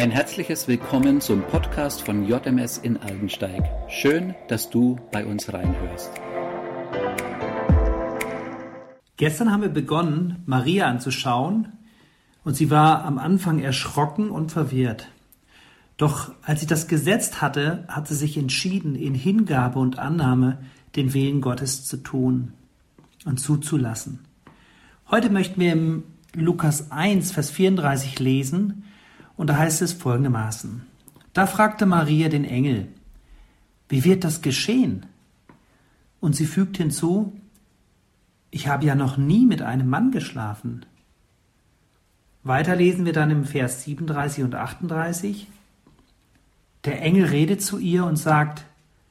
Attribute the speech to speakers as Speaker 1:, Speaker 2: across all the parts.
Speaker 1: Ein herzliches Willkommen zum Podcast von JMS in Aldensteig. Schön, dass du bei uns reinhörst.
Speaker 2: Gestern haben wir begonnen, Maria anzuschauen, und sie war am Anfang erschrocken und verwirrt. Doch als sie das gesetzt hatte, hat sie sich entschieden, in Hingabe und Annahme den Willen Gottes zu tun und zuzulassen. Heute möchten wir im Lukas 1, Vers 34 lesen, und da heißt es folgendermaßen. Da fragte Maria den Engel, wie wird das geschehen? Und sie fügt hinzu, ich habe ja noch nie mit einem Mann geschlafen. Weiter lesen wir dann im Vers 37 und 38. Der Engel redet zu ihr und sagt,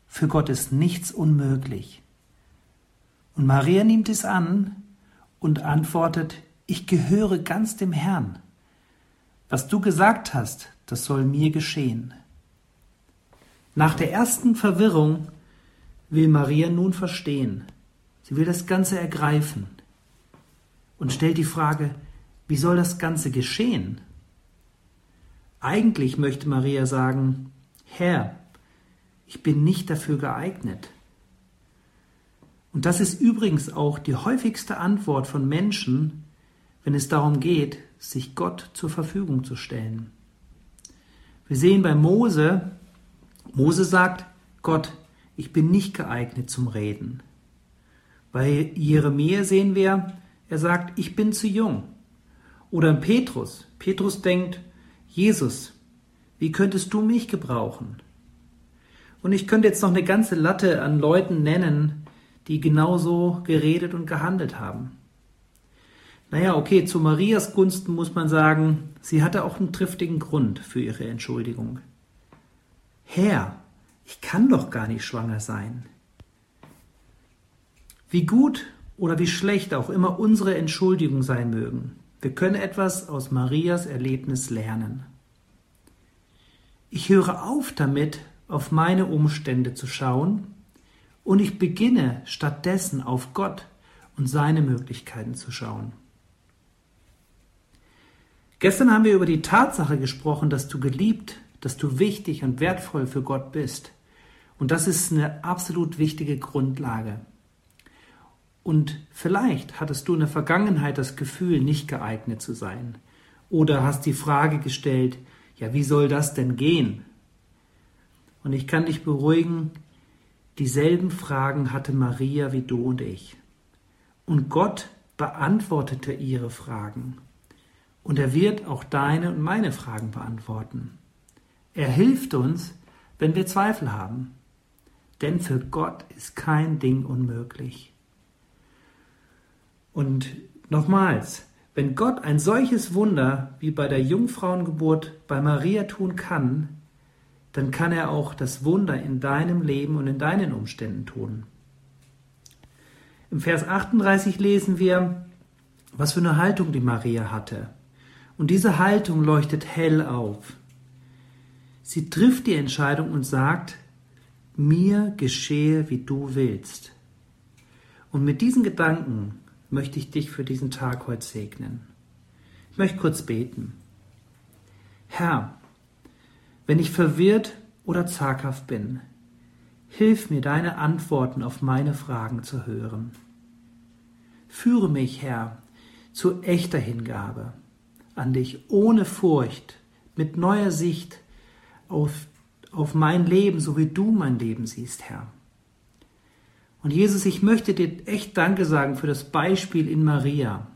Speaker 2: für Gott ist nichts unmöglich. Und Maria nimmt es an und antwortet, ich gehöre ganz dem Herrn. Was du gesagt hast, das soll mir geschehen. Nach der ersten Verwirrung will Maria nun verstehen. Sie will das Ganze ergreifen und stellt die Frage, wie soll das Ganze geschehen? Eigentlich möchte Maria sagen, Herr, ich bin nicht dafür geeignet. Und das ist übrigens auch die häufigste Antwort von Menschen, wenn es darum geht, sich Gott zur Verfügung zu stellen. Wir sehen bei Mose, Mose sagt, Gott, ich bin nicht geeignet zum Reden. Bei Jeremia sehen wir, er sagt, ich bin zu jung. Oder in Petrus, Petrus denkt, Jesus, wie könntest du mich gebrauchen? Und ich könnte jetzt noch eine ganze Latte an Leuten nennen, die genauso geredet und gehandelt haben. Naja, okay, zu Marias Gunsten muss man sagen, sie hatte auch einen triftigen Grund für ihre Entschuldigung. Herr, ich kann doch gar nicht schwanger sein. Wie gut oder wie schlecht auch immer unsere Entschuldigungen sein mögen, wir können etwas aus Marias Erlebnis lernen. Ich höre auf damit, auf meine Umstände zu schauen, und ich beginne stattdessen auf Gott und seine Möglichkeiten zu schauen. Gestern haben wir über die Tatsache gesprochen, dass du geliebt, dass du wichtig und wertvoll für Gott bist. Und das ist eine absolut wichtige Grundlage. Und vielleicht hattest du in der Vergangenheit das Gefühl, nicht geeignet zu sein. Oder hast die Frage gestellt, ja, wie soll das denn gehen? Und ich kann dich beruhigen, dieselben Fragen hatte Maria wie du und ich. Und Gott beantwortete ihre Fragen. Und er wird auch deine und meine Fragen beantworten. Er hilft uns, wenn wir Zweifel haben. Denn für Gott ist kein Ding unmöglich. Und nochmals, wenn Gott ein solches Wunder wie bei der Jungfrauengeburt bei Maria tun kann, dann kann er auch das Wunder in deinem Leben und in deinen Umständen tun. Im Vers 38 lesen wir, was für eine Haltung die Maria hatte. Und diese Haltung leuchtet hell auf. Sie trifft die Entscheidung und sagt, mir geschehe, wie du willst. Und mit diesen Gedanken möchte ich dich für diesen Tag heute segnen. Ich möchte kurz beten. Herr, wenn ich verwirrt oder zaghaft bin, hilf mir deine Antworten auf meine Fragen zu hören. Führe mich, Herr, zu echter Hingabe an dich ohne Furcht, mit neuer Sicht auf, auf mein Leben, so wie du mein Leben siehst, Herr. Und Jesus, ich möchte dir echt Danke sagen für das Beispiel in Maria.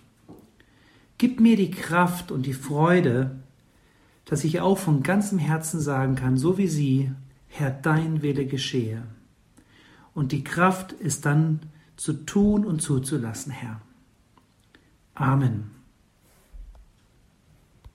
Speaker 2: Gib mir die Kraft und die Freude, dass ich auch von ganzem Herzen sagen kann, so wie sie, Herr, dein Wille geschehe. Und die Kraft ist dann zu tun und zuzulassen, Herr. Amen.